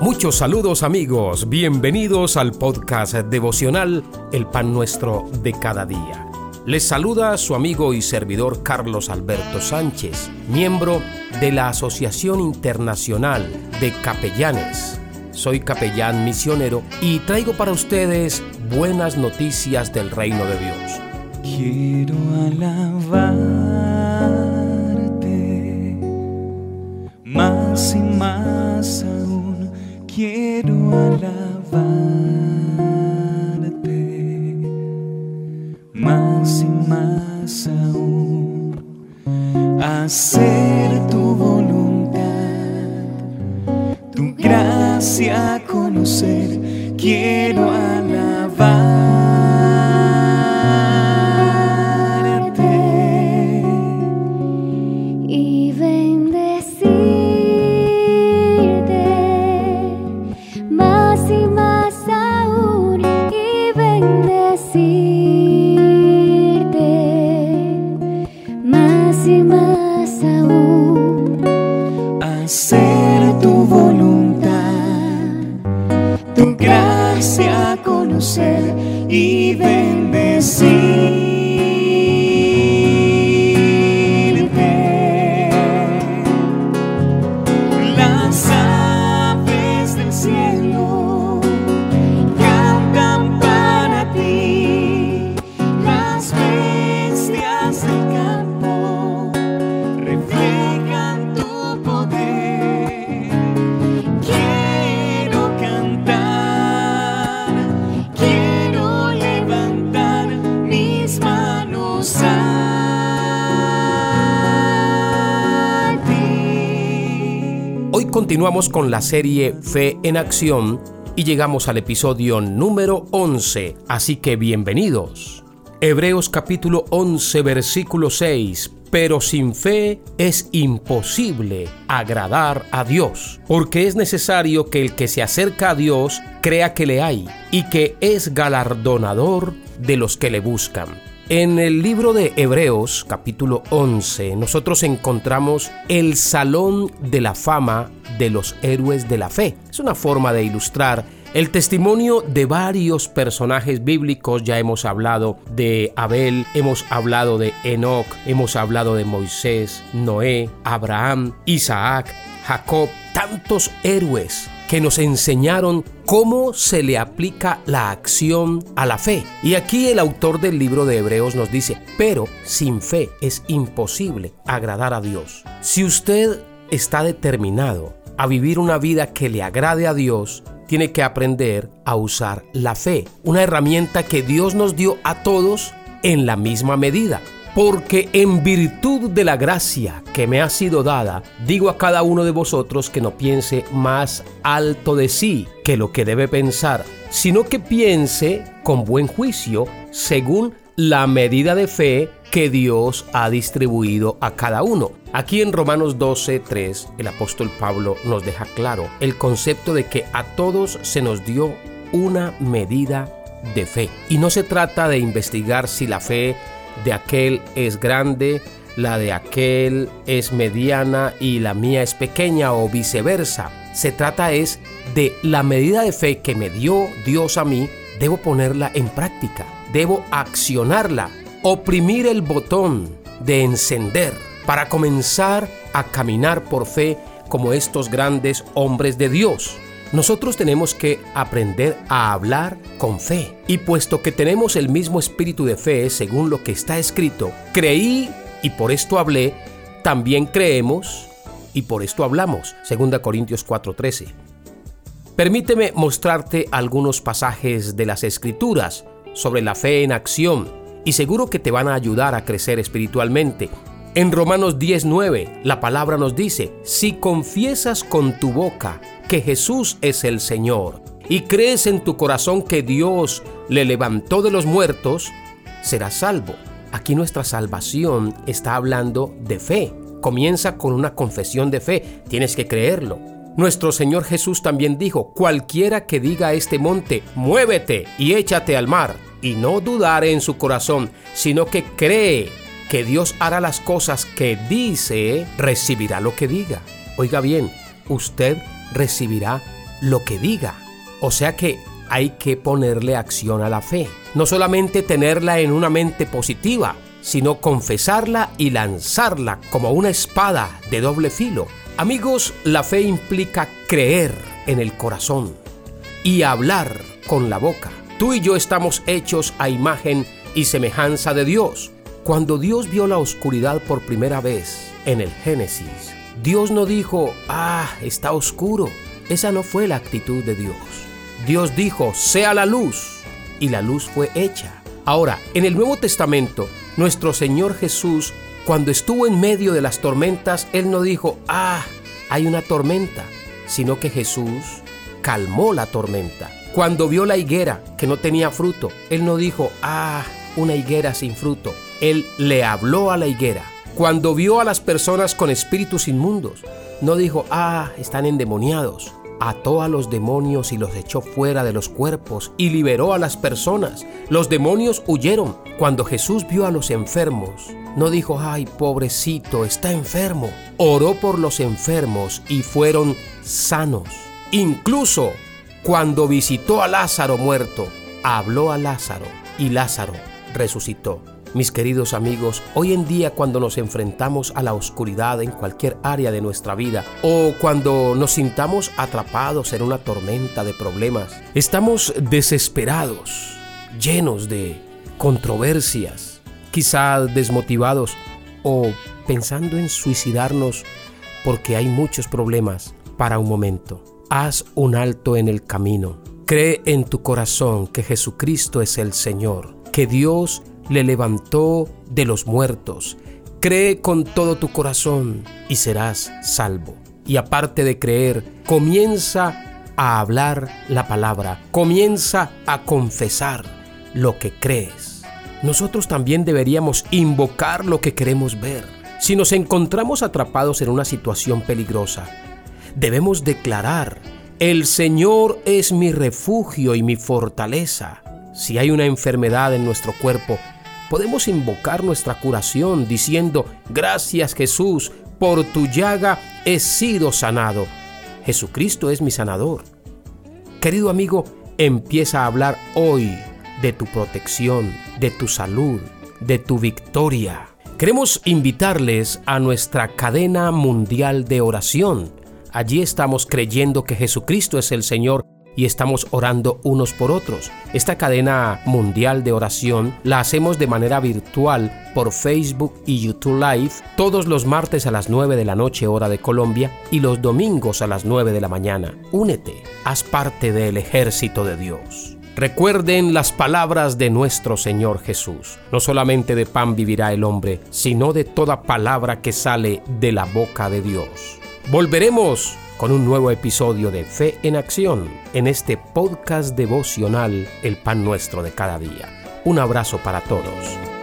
Muchos saludos amigos, bienvenidos al podcast devocional El Pan Nuestro de cada día. Les saluda su amigo y servidor Carlos Alberto Sánchez, miembro de la Asociación Internacional de Capellanes. Soy capellán misionero y traigo para ustedes buenas noticias del reino de Dios. Quiero alabarte quiero alabarte más y más aún, hacer tu voluntad, tu gracia conocer, quiero alabar. Y bendecir. Continuamos con la serie Fe en Acción y llegamos al episodio número 11, así que bienvenidos. Hebreos capítulo 11 versículo 6 pero sin fe es imposible agradar a Dios, porque es necesario que el que se acerca a Dios crea que le hay y que es galardonador de los que le buscan. En el libro de Hebreos capítulo 11 nosotros encontramos el Salón de la Fama de los Héroes de la Fe. Es una forma de ilustrar el testimonio de varios personajes bíblicos, ya hemos hablado de Abel, hemos hablado de Enoch, hemos hablado de Moisés, Noé, Abraham, Isaac, Jacob, tantos héroes que nos enseñaron cómo se le aplica la acción a la fe. Y aquí el autor del libro de Hebreos nos dice, pero sin fe es imposible agradar a Dios. Si usted está determinado a vivir una vida que le agrade a Dios, tiene que aprender a usar la fe, una herramienta que Dios nos dio a todos en la misma medida. Porque en virtud de la gracia que me ha sido dada, digo a cada uno de vosotros que no piense más alto de sí que lo que debe pensar, sino que piense con buen juicio según la medida de fe que Dios ha distribuido a cada uno. Aquí en Romanos 12, 3, el apóstol Pablo nos deja claro el concepto de que a todos se nos dio una medida de fe. Y no se trata de investigar si la fe de aquel es grande, la de aquel es mediana y la mía es pequeña o viceversa. Se trata es de la medida de fe que me dio Dios a mí, debo ponerla en práctica, debo accionarla, oprimir el botón de encender para comenzar a caminar por fe como estos grandes hombres de Dios. Nosotros tenemos que aprender a hablar con fe. Y puesto que tenemos el mismo espíritu de fe, según lo que está escrito, creí y por esto hablé, también creemos y por esto hablamos. 2 Corintios 4:13. Permíteme mostrarte algunos pasajes de las escrituras sobre la fe en acción y seguro que te van a ayudar a crecer espiritualmente. En Romanos 10:9 la palabra nos dice, si confiesas con tu boca que Jesús es el Señor y crees en tu corazón que Dios le levantó de los muertos, serás salvo. Aquí nuestra salvación está hablando de fe. Comienza con una confesión de fe, tienes que creerlo. Nuestro Señor Jesús también dijo, cualquiera que diga a este monte, muévete y échate al mar, y no dudare en su corazón, sino que cree que Dios hará las cosas que dice, recibirá lo que diga. Oiga bien, usted recibirá lo que diga. O sea que hay que ponerle acción a la fe. No solamente tenerla en una mente positiva, sino confesarla y lanzarla como una espada de doble filo. Amigos, la fe implica creer en el corazón y hablar con la boca. Tú y yo estamos hechos a imagen y semejanza de Dios. Cuando Dios vio la oscuridad por primera vez en el Génesis, Dios no dijo, ah, está oscuro. Esa no fue la actitud de Dios. Dios dijo, sea la luz, y la luz fue hecha. Ahora, en el Nuevo Testamento, nuestro Señor Jesús, cuando estuvo en medio de las tormentas, Él no dijo, ah, hay una tormenta, sino que Jesús calmó la tormenta. Cuando vio la higuera que no tenía fruto, Él no dijo, ah, una higuera sin fruto. Él le habló a la higuera. Cuando vio a las personas con espíritus inmundos, no dijo, ah, están endemoniados ató a los demonios y los echó fuera de los cuerpos y liberó a las personas. Los demonios huyeron. Cuando Jesús vio a los enfermos, no dijo, ay, pobrecito, está enfermo. Oró por los enfermos y fueron sanos. Incluso cuando visitó a Lázaro muerto, habló a Lázaro y Lázaro resucitó. Mis queridos amigos, hoy en día cuando nos enfrentamos a la oscuridad en cualquier área de nuestra vida o cuando nos sintamos atrapados en una tormenta de problemas, estamos desesperados, llenos de controversias, quizá desmotivados o pensando en suicidarnos porque hay muchos problemas para un momento. Haz un alto en el camino. Cree en tu corazón que Jesucristo es el Señor, que Dios le levantó de los muertos. Cree con todo tu corazón y serás salvo. Y aparte de creer, comienza a hablar la palabra, comienza a confesar lo que crees. Nosotros también deberíamos invocar lo que queremos ver. Si nos encontramos atrapados en una situación peligrosa, debemos declarar, el Señor es mi refugio y mi fortaleza. Si hay una enfermedad en nuestro cuerpo, podemos invocar nuestra curación diciendo, gracias Jesús, por tu llaga he sido sanado. Jesucristo es mi sanador. Querido amigo, empieza a hablar hoy de tu protección, de tu salud, de tu victoria. Queremos invitarles a nuestra cadena mundial de oración. Allí estamos creyendo que Jesucristo es el Señor y estamos orando unos por otros. Esta cadena mundial de oración la hacemos de manera virtual por Facebook y YouTube Live todos los martes a las 9 de la noche hora de Colombia y los domingos a las 9 de la mañana. Únete, haz parte del ejército de Dios. Recuerden las palabras de nuestro Señor Jesús. No solamente de pan vivirá el hombre, sino de toda palabra que sale de la boca de Dios. Volveremos con un nuevo episodio de Fe en Acción en este podcast devocional El Pan Nuestro de cada día. Un abrazo para todos.